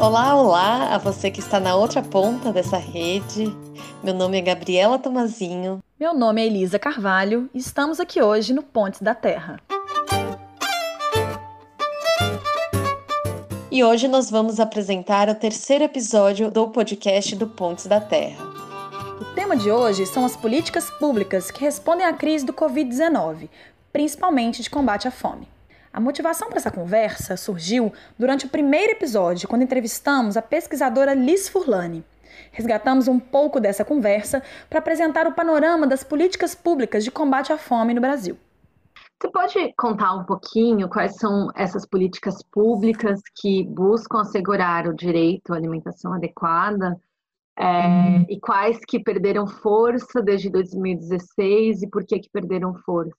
Olá, olá a você que está na outra ponta dessa rede. Meu nome é Gabriela Tomazinho. Meu nome é Elisa Carvalho e estamos aqui hoje no Pontes da Terra. E hoje nós vamos apresentar o terceiro episódio do podcast do Pontes da Terra. O tema de hoje são as políticas públicas que respondem à crise do Covid-19, principalmente de combate à fome. A motivação para essa conversa surgiu durante o primeiro episódio, quando entrevistamos a pesquisadora Liz Furlani. Resgatamos um pouco dessa conversa para apresentar o panorama das políticas públicas de combate à fome no Brasil. Você pode contar um pouquinho quais são essas políticas públicas que buscam assegurar o direito à alimentação adequada é, hum. e quais que perderam força desde 2016 e por que que perderam força?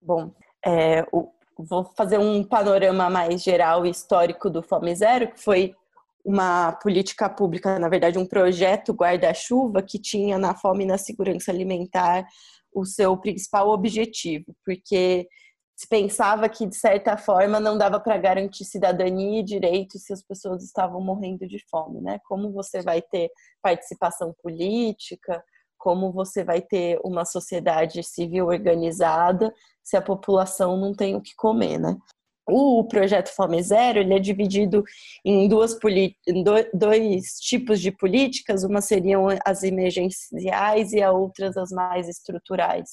Bom, é, o, vou fazer um panorama mais geral e histórico do Fome Zero, que foi uma política pública, na verdade, um projeto guarda-chuva que tinha na fome e na segurança alimentar o seu principal objetivo, porque se pensava que, de certa forma, não dava para garantir cidadania e direitos se as pessoas estavam morrendo de fome, né? Como você vai ter participação política, como você vai ter uma sociedade civil organizada se a população não tem o que comer, né? O projeto Fome Zero ele é dividido em duas em dois tipos de políticas, uma seriam as emergenciais e a outras as mais estruturais.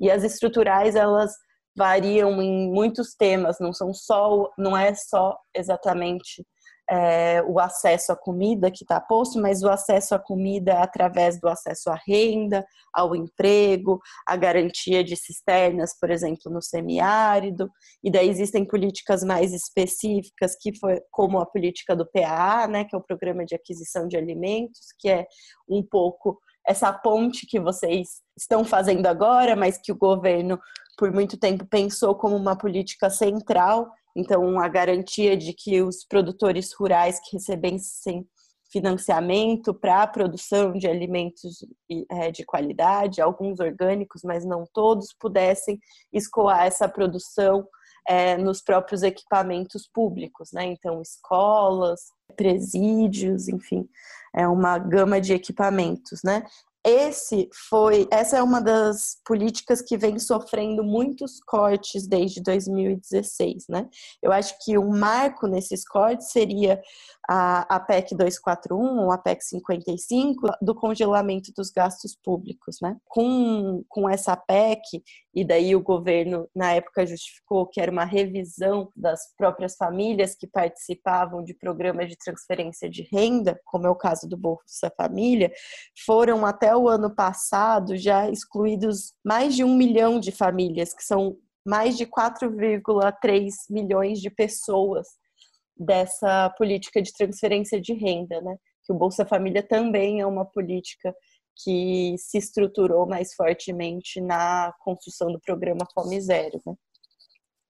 E as estruturais elas variam em muitos temas, não são só, não é só exatamente é, o acesso à comida que está posto, mas o acesso à comida através do acesso à renda, ao emprego, a garantia de cisternas, por exemplo, no semiárido. E daí existem políticas mais específicas, que foi como a política do PAA, né, que é o Programa de Aquisição de Alimentos, que é um pouco essa ponte que vocês estão fazendo agora, mas que o governo por muito tempo pensou como uma política central então, a garantia de que os produtores rurais que recebessem financiamento para a produção de alimentos é, de qualidade, alguns orgânicos, mas não todos, pudessem escoar essa produção é, nos próprios equipamentos públicos, né? Então, escolas, presídios, enfim, é uma gama de equipamentos, né? Esse foi, essa é uma das políticas que vem sofrendo muitos cortes desde 2016, né? Eu acho que o marco nesses cortes seria a, a PEC 241 ou a PEC 55 do congelamento dos gastos públicos, né? Com, com essa PEC, e daí o governo na época justificou que era uma revisão das próprias famílias que participavam de programas de transferência de renda, como é o caso do Bolsa Família, foram até o ano passado já excluídos mais de um milhão de famílias, que são mais de 4,3 milhões de pessoas dessa política de transferência de renda, né? Que o Bolsa Família também é uma política que se estruturou mais fortemente na construção do programa Fome Zero, né?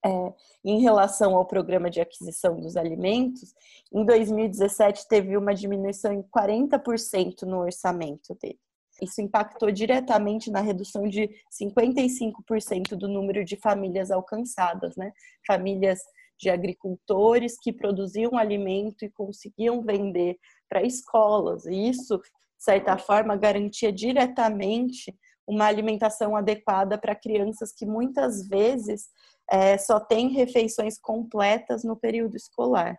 É, em relação ao programa de aquisição dos alimentos, em 2017 teve uma diminuição em 40% no orçamento dele. Isso impactou diretamente na redução de 55% do número de famílias alcançadas, né? Famílias de agricultores que produziam alimento e conseguiam vender para escolas. E isso, de certa forma, garantia diretamente uma alimentação adequada para crianças que muitas vezes é, só têm refeições completas no período escolar.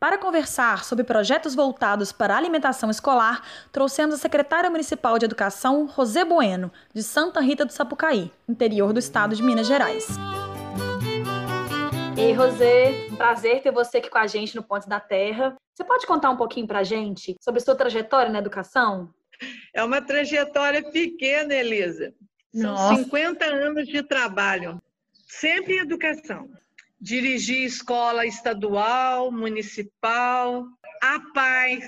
Para conversar sobre projetos voltados para a alimentação escolar, trouxemos a secretária municipal de Educação, Rosé Bueno, de Santa Rita do Sapucaí, interior do estado de Minas Gerais. E Rosé, prazer ter você aqui com a gente no Ponte da Terra. Você pode contar um pouquinho para a gente sobre sua trajetória na educação? É uma trajetória pequena, Elisa. São Nossa. 50 anos de trabalho, sempre em educação. Dirigi escola estadual, municipal, a PAI,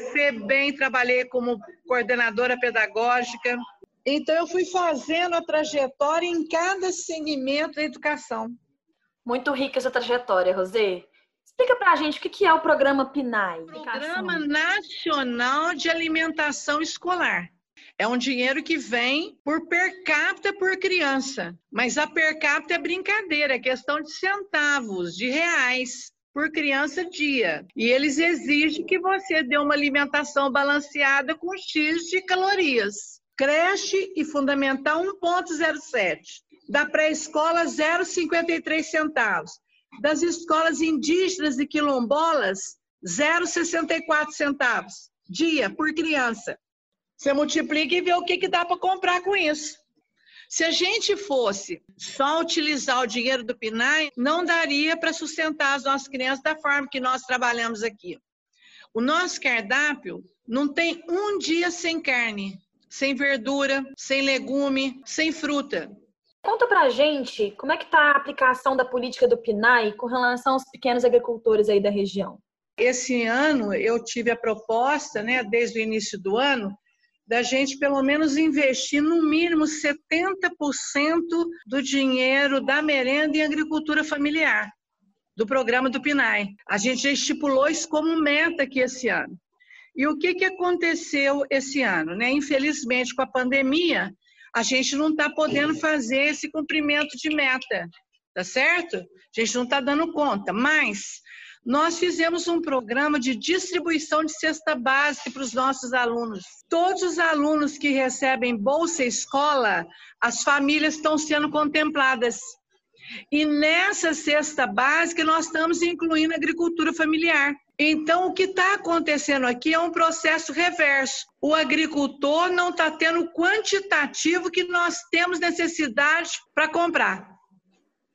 bem trabalhei como coordenadora pedagógica. Então, eu fui fazendo a trajetória em cada segmento da educação. Muito rica essa trajetória, Rosê. Explica para a gente o que é o programa PNAE. Programa Nacional de Alimentação Escolar. É um dinheiro que vem por per capita por criança. Mas a per capita é brincadeira, é questão de centavos, de reais por criança dia. E eles exigem que você dê uma alimentação balanceada com X de calorias. Creche e fundamental 1,07. Da pré-escola 0,53 centavos. Das escolas indígenas e quilombolas 0,64 centavos dia por criança. Você multiplica e vê o que, que dá para comprar com isso. Se a gente fosse só utilizar o dinheiro do PNAE, não daria para sustentar as nossas crianças da forma que nós trabalhamos aqui. O nosso cardápio não tem um dia sem carne, sem verdura, sem legume, sem fruta. Conta pra gente como é que está a aplicação da política do PNAE com relação aos pequenos agricultores aí da região. Esse ano eu tive a proposta, né, desde o início do ano, da gente pelo menos investir no mínimo 70% do dinheiro da merenda em agricultura familiar, do programa do PNAE. A gente já estipulou isso como meta aqui esse ano. E o que, que aconteceu esse ano? Né? Infelizmente, com a pandemia, a gente não está podendo fazer esse cumprimento de meta, tá certo? A gente não está dando conta, mas nós fizemos um programa de distribuição de cesta básica para os nossos alunos. Todos os alunos que recebem Bolsa Escola, as famílias estão sendo contempladas. E nessa cesta básica, nós estamos incluindo agricultura familiar. Então, o que está acontecendo aqui é um processo reverso. O agricultor não está tendo o quantitativo que nós temos necessidade para comprar.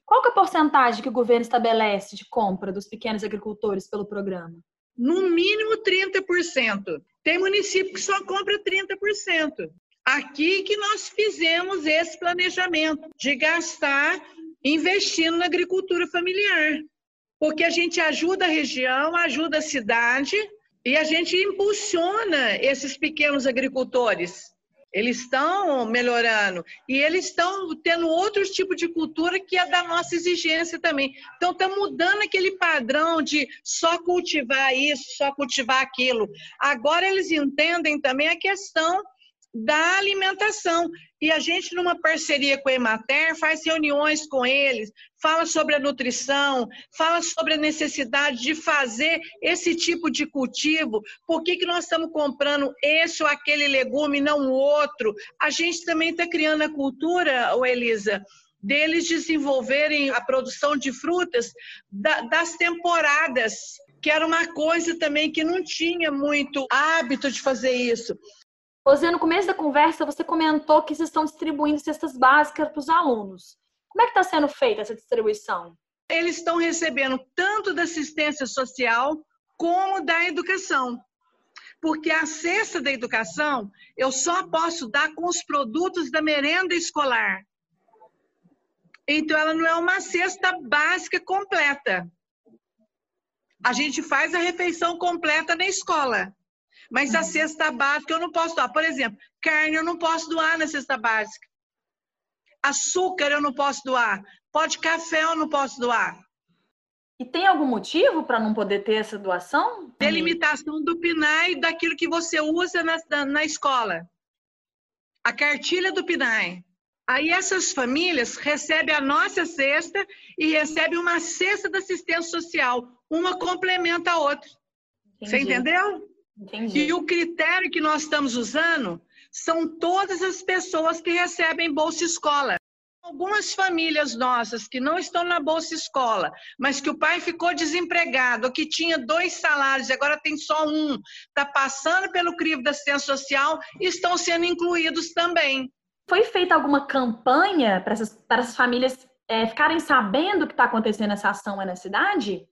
Qual é a porcentagem que o governo estabelece de compra dos pequenos agricultores pelo programa? No mínimo 30%. Tem município que só compra 30%. Aqui que nós fizemos esse planejamento de gastar investindo na agricultura familiar. Porque a gente ajuda a região, ajuda a cidade e a gente impulsiona esses pequenos agricultores. Eles estão melhorando e eles estão tendo outros tipos de cultura que é da nossa exigência também. Então, está mudando aquele padrão de só cultivar isso, só cultivar aquilo. Agora, eles entendem também a questão da alimentação. E a gente, numa parceria com a Emater, faz reuniões com eles, fala sobre a nutrição, fala sobre a necessidade de fazer esse tipo de cultivo, por que, que nós estamos comprando esse ou aquele legume, não o outro. A gente também está criando a cultura, Elisa, deles desenvolverem a produção de frutas das temporadas, que era uma coisa também que não tinha muito hábito de fazer isso. Rosê, no começo da conversa, você comentou que vocês estão distribuindo cestas básicas para os alunos. Como é que está sendo feita essa distribuição? Eles estão recebendo tanto da assistência social como da educação. Porque a cesta da educação eu só posso dar com os produtos da merenda escolar. Então, ela não é uma cesta básica completa. A gente faz a refeição completa na escola. Mas a cesta básica eu não posso doar. Por exemplo, carne eu não posso doar na cesta básica. Açúcar eu não posso doar. Pó de café eu não posso doar. E tem algum motivo para não poder ter essa doação? Delimitação do PNAE daquilo que você usa na, na escola. A cartilha do PNAE. Aí essas famílias recebem a nossa cesta e recebem uma cesta da assistência social. Uma complementa a outra. Entendi. Você entendeu? Entendi. E o critério que nós estamos usando são todas as pessoas que recebem Bolsa Escola. Algumas famílias nossas que não estão na Bolsa Escola, mas que o pai ficou desempregado, ou que tinha dois salários e agora tem só um, está passando pelo crivo da assistência social, estão sendo incluídos também. Foi feita alguma campanha para essas, para essas famílias é, ficarem sabendo que está acontecendo essa ação na cidade?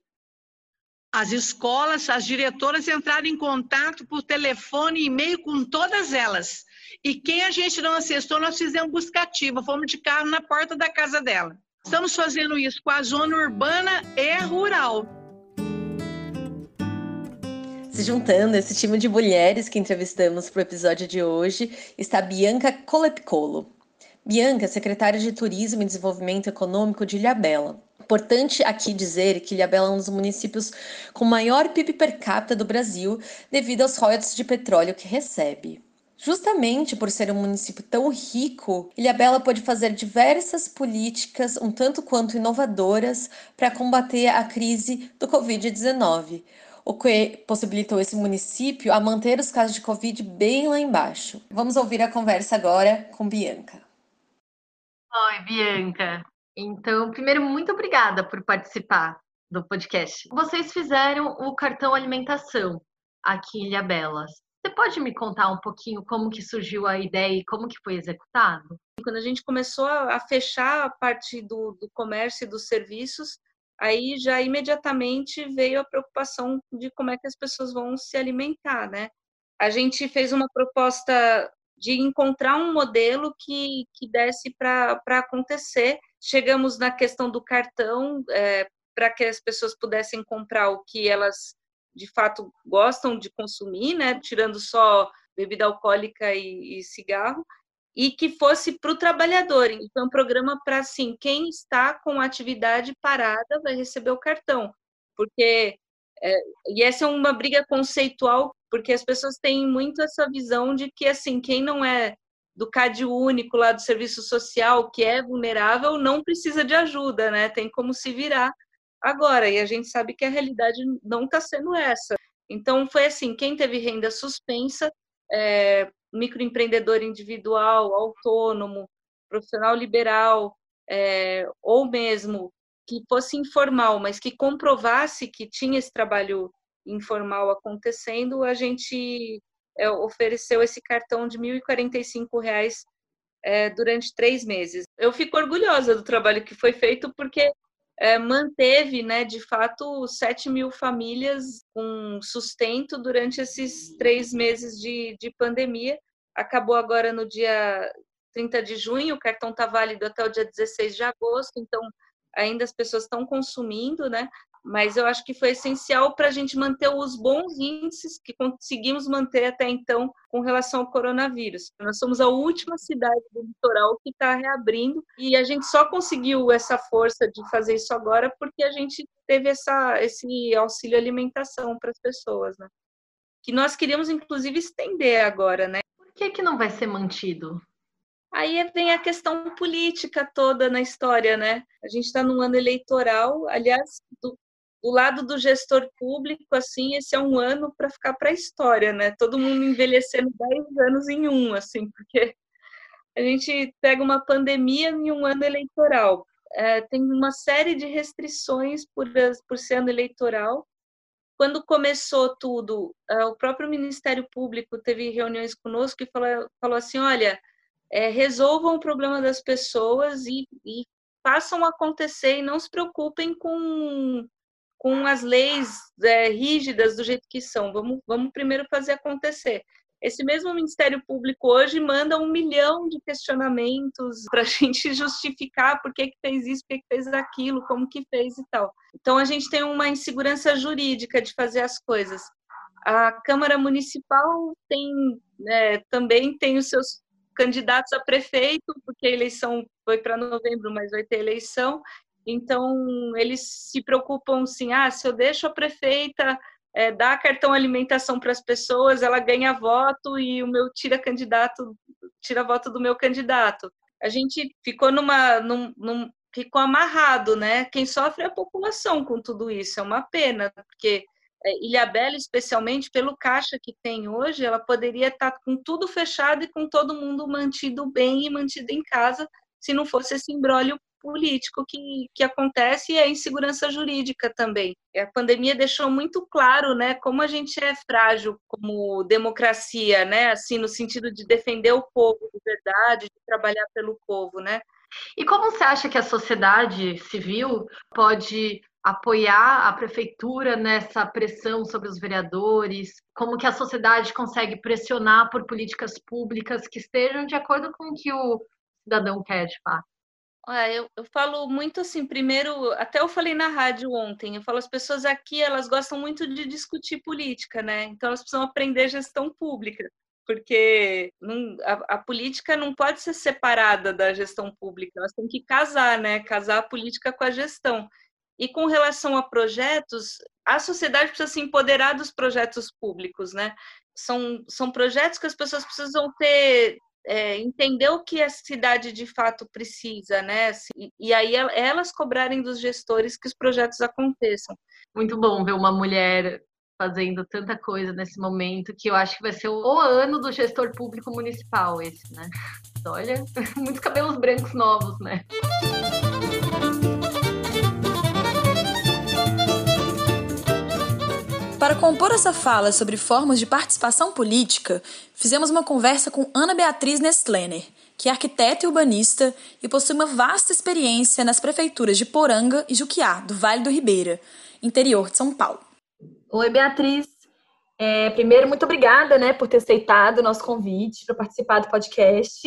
As escolas, as diretoras entraram em contato por telefone e e-mail com todas elas. E quem a gente não acessou, nós fizemos buscativa, fomos de carro na porta da casa dela. Estamos fazendo isso com a zona urbana e rural. Se juntando esse time de mulheres que entrevistamos para o episódio de hoje está Bianca Colepcolo. Bianca, secretária de Turismo e Desenvolvimento Econômico de Ilhabela. Importante aqui dizer que Ilhabela é um dos municípios com maior PIB per capita do Brasil devido aos royalties de petróleo que recebe. Justamente por ser um município tão rico, Ilhabela pode fazer diversas políticas um tanto quanto inovadoras para combater a crise do Covid-19, o que possibilitou esse município a manter os casos de Covid bem lá embaixo. Vamos ouvir a conversa agora com Bianca. Oi, Bianca. Então, primeiro, muito obrigada por participar do podcast. Vocês fizeram o cartão alimentação aqui em Ilhabela. Você pode me contar um pouquinho como que surgiu a ideia e como que foi executado? Quando a gente começou a fechar a parte do, do comércio e dos serviços, aí já imediatamente veio a preocupação de como é que as pessoas vão se alimentar, né? A gente fez uma proposta de encontrar um modelo que, que desse para acontecer. Chegamos na questão do cartão, é, para que as pessoas pudessem comprar o que elas de fato gostam de consumir, né? Tirando só bebida alcoólica e, e cigarro, e que fosse para o trabalhador. Então, um programa para assim, quem está com atividade parada vai receber o cartão, porque é, e essa é uma briga conceitual, porque as pessoas têm muito essa visão de que assim, quem não é do CAD único lá do serviço social, que é vulnerável, não precisa de ajuda, né? Tem como se virar agora, e a gente sabe que a realidade não está sendo essa. Então, foi assim: quem teve renda suspensa, é, microempreendedor individual, autônomo, profissional liberal, é, ou mesmo que fosse informal, mas que comprovasse que tinha esse trabalho informal acontecendo, a gente é, ofereceu esse cartão de R$ 1.045 é, durante três meses. Eu fico orgulhosa do trabalho que foi feito, porque é, manteve, né, de fato, 7 mil famílias com sustento durante esses três meses de, de pandemia. Acabou agora no dia 30 de junho, o cartão está válido até o dia 16 de agosto, então ainda as pessoas estão consumindo, né? Mas eu acho que foi essencial para a gente manter os bons índices que conseguimos manter até então com relação ao coronavírus. Nós somos a última cidade do litoral que está reabrindo e a gente só conseguiu essa força de fazer isso agora porque a gente teve essa, esse auxílio alimentação para as pessoas, né? Que nós queríamos inclusive estender agora, né? Por que, que não vai ser mantido? Aí vem a questão política toda na história, né? A gente está num ano eleitoral, aliás, do, do lado do gestor público, assim, esse é um ano para ficar para a história, né? Todo mundo envelhecendo 10 anos em um, assim, porque a gente pega uma pandemia em um ano eleitoral. É, tem uma série de restrições por, por ser ano eleitoral. Quando começou tudo, é, o próprio Ministério Público teve reuniões conosco e falou, falou assim: olha, é, resolvam o problema das pessoas e, e façam acontecer e não se preocupem com com as leis é, rígidas do jeito que são. Vamos, vamos primeiro fazer acontecer. Esse mesmo Ministério Público hoje manda um milhão de questionamentos para a gente justificar por que, que fez isso, por que, que fez aquilo, como que fez e tal. Então a gente tem uma insegurança jurídica de fazer as coisas. A Câmara Municipal tem é, também tem os seus candidatos a prefeito, porque a eleição foi para novembro, mas vai ter eleição, então, eles se preocupam assim: ah, se eu deixo a prefeita é, dar cartão alimentação para as pessoas, ela ganha voto e o meu tira candidato, tira voto do meu candidato. A gente ficou numa, num, num, ficou amarrado, né? Quem sofre é a população com tudo isso. É uma pena, porque é, Ilhabela, especialmente pelo caixa que tem hoje, ela poderia estar tá com tudo fechado e com todo mundo mantido bem e mantido em casa, se não fosse esse embrólio político que, que acontece e a insegurança jurídica também. A pandemia deixou muito claro, né, como a gente é frágil como democracia, né, assim no sentido de defender o povo de verdade, de trabalhar pelo povo, né? E como você acha que a sociedade civil pode apoiar a prefeitura nessa pressão sobre os vereadores? Como que a sociedade consegue pressionar por políticas públicas que estejam de acordo com o que o cidadão quer de fato? Eu, eu falo muito assim, primeiro, até eu falei na rádio ontem, eu falo, as pessoas aqui, elas gostam muito de discutir política, né? Então elas precisam aprender gestão pública, porque não, a, a, política não pode ser separada da gestão pública, elas têm que casar, né? Casar a política com a gestão. E com relação a projetos, a sociedade precisa se empoderar dos projetos públicos, né? são, são projetos que as pessoas precisam ter é, entender o que a cidade de fato precisa, né? E, e, aí elas cobrarem dos gestores que os projetos aconteçam. Muito bom ver uma mulher fazendo tanta coisa nesse momento que eu acho que vai ser o ano do gestor público municipal esse, né? Olha, muitos cabelos brancos novos, né? Para compor essa fala sobre formas de participação política, fizemos uma conversa com Ana Beatriz Nestlener, que é arquiteta e urbanista e possui uma vasta experiência nas prefeituras de Poranga e Juquiá, do Vale do Ribeira, interior de São Paulo. Oi, Beatriz. É, primeiro, muito obrigada né, por ter aceitado o nosso convite para participar do podcast.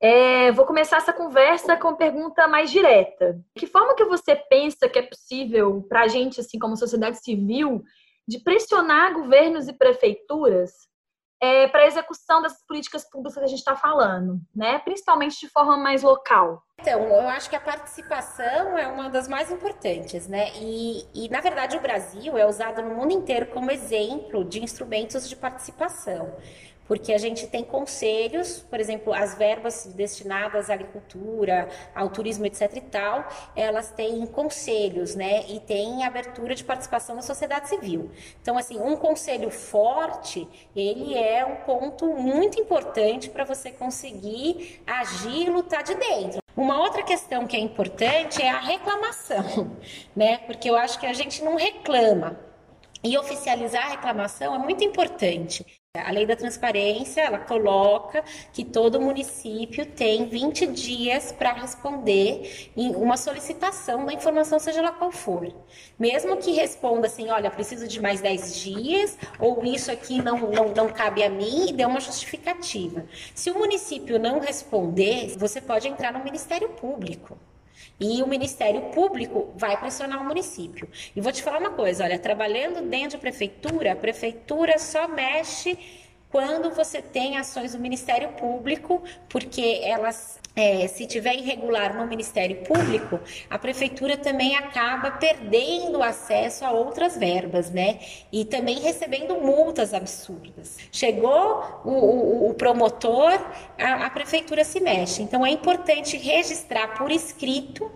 É, vou começar essa conversa com uma pergunta mais direta. Que forma que você pensa que é possível para a gente, assim como sociedade civil, de pressionar governos e prefeituras é, para a execução dessas políticas públicas que a gente está falando, né? principalmente de forma mais local. Então, eu acho que a participação é uma das mais importantes, né? E, e, na verdade, o Brasil é usado no mundo inteiro como exemplo de instrumentos de participação porque a gente tem conselhos, por exemplo, as verbas destinadas à agricultura, ao turismo, etc e tal, elas têm conselhos, né, e tem abertura de participação da sociedade civil. Então, assim, um conselho forte, ele é um ponto muito importante para você conseguir agir e lutar de dentro. Uma outra questão que é importante é a reclamação, né, porque eu acho que a gente não reclama, e oficializar a reclamação é muito importante. A lei da transparência, ela coloca que todo município tem 20 dias para responder em uma solicitação da informação, seja lá qual for. Mesmo que responda assim, olha, preciso de mais 10 dias, ou isso aqui não, não, não cabe a mim, e dê uma justificativa. Se o município não responder, você pode entrar no Ministério Público. E o Ministério Público vai pressionar o município. E vou te falar uma coisa, olha, trabalhando dentro da prefeitura, a prefeitura só mexe quando você tem ações do Ministério Público, porque elas, é, se tiver irregular no Ministério Público, a prefeitura também acaba perdendo acesso a outras verbas, né? E também recebendo multas absurdas. Chegou o, o, o promotor, a, a, prefeitura se mexe. Então é importante registrar por escrito,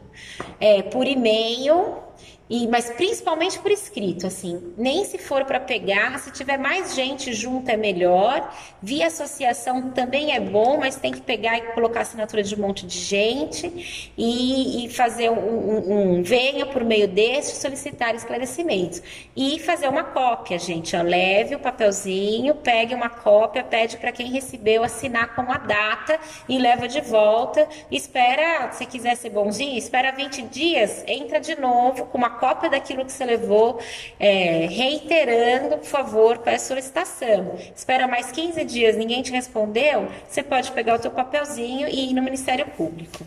é, por e-mail e, mas principalmente por escrito, assim, nem se for para pegar, se tiver mais gente junto é melhor. Via associação também é bom, mas tem que pegar e colocar assinatura de um monte de gente e, e fazer um, um, um, venha por meio deste solicitar esclarecimentos e fazer uma cópia, gente. Ó, leve o papelzinho, pegue uma cópia, pede para quem recebeu assinar com a data e leva de volta. Espera, se quiser ser bonzinho, espera 20 dias, entra de novo com uma cópia daquilo que você levou, é, reiterando, por favor, com a solicitação. Espera mais 15 dias, ninguém te respondeu, você pode pegar o teu papelzinho e ir no Ministério Público.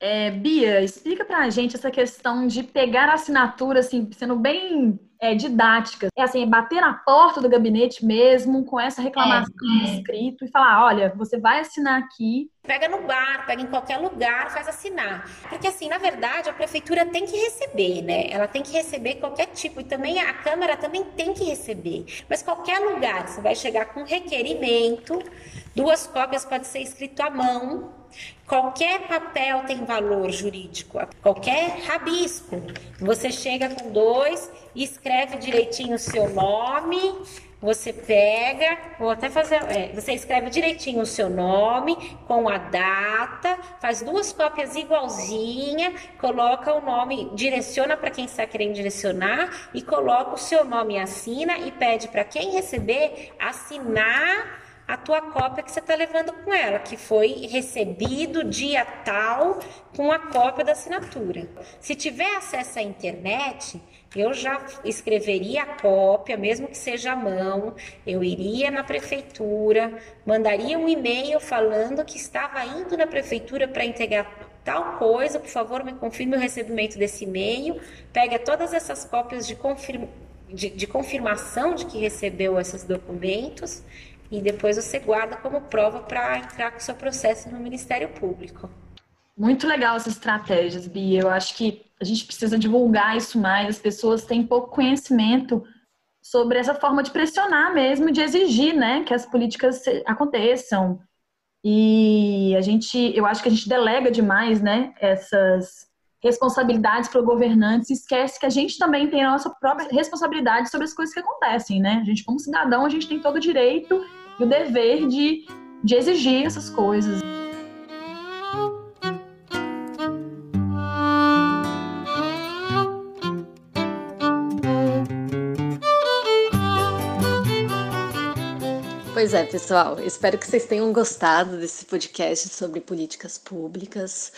É, Bia, explica pra gente essa questão de pegar a assinatura, assim, sendo bem é, didática. É assim, é bater na porta do gabinete mesmo, com essa reclamação é, escrito e falar, olha, você vai assinar aqui. Pega no bar, pega em qualquer lugar, faz assinar. Porque assim, na verdade, a prefeitura tem que receber, né? Ela tem que receber qualquer tipo, e também a Câmara também tem que receber. Mas qualquer lugar, você vai chegar com requerimento, duas cópias pode ser escrito à mão, Qualquer papel tem valor jurídico, qualquer rabisco. Você chega com dois, escreve direitinho o seu nome, você pega, vou até fazer, é, você escreve direitinho o seu nome com a data, faz duas cópias igualzinha, coloca o nome, direciona para quem está querendo direcionar e coloca o seu nome e assina e pede para quem receber assinar a tua cópia que você está levando com ela, que foi recebido dia tal com a cópia da assinatura. Se tiver acesso à internet, eu já escreveria a cópia, mesmo que seja à mão, eu iria na prefeitura, mandaria um e-mail falando que estava indo na prefeitura para entregar tal coisa, por favor, me confirme o recebimento desse e-mail, pega todas essas cópias de, confirma, de, de confirmação de que recebeu esses documentos e depois você guarda como prova para entrar com o seu processo no Ministério Público. Muito legal essas estratégias, Bia. Eu acho que a gente precisa divulgar isso mais. As pessoas têm pouco conhecimento sobre essa forma de pressionar mesmo, de exigir, né, que as políticas aconteçam. E a gente, eu acho que a gente delega demais, né, essas responsabilidades para o governante e esquece que a gente também tem a nossa própria responsabilidade sobre as coisas que acontecem, né? A gente, como cidadão, a gente tem todo o direito e o dever de, de exigir essas coisas. Pois é, pessoal. Espero que vocês tenham gostado desse podcast sobre políticas públicas.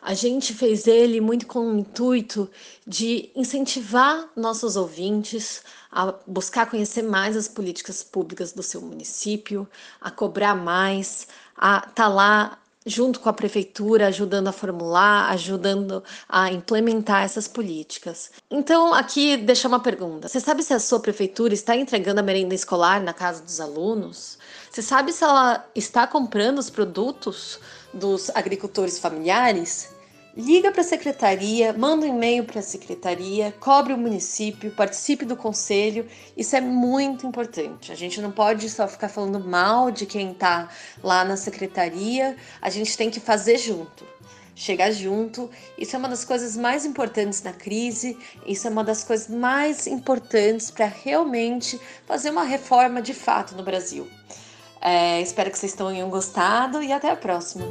A gente fez ele muito com o intuito de incentivar nossos ouvintes a buscar conhecer mais as políticas públicas do seu município, a cobrar mais, a estar tá lá junto com a prefeitura, ajudando a formular, ajudando a implementar essas políticas. Então, aqui deixa uma pergunta: você sabe se a sua prefeitura está entregando a merenda escolar na casa dos alunos? Você sabe se ela está comprando os produtos dos agricultores familiares? Liga para a secretaria, manda um e-mail para a secretaria, cobre o município, participe do conselho. Isso é muito importante. A gente não pode só ficar falando mal de quem está lá na secretaria, a gente tem que fazer junto. Chegar junto, isso é uma das coisas mais importantes na crise, isso é uma das coisas mais importantes para realmente fazer uma reforma de fato no Brasil. É, espero que vocês tenham gostado e até a próxima.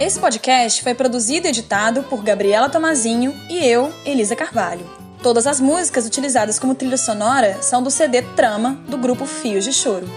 Esse podcast foi produzido e editado por Gabriela Tomazinho e eu, Elisa Carvalho. Todas as músicas utilizadas como trilha sonora são do CD Trama do grupo Fios de Choro.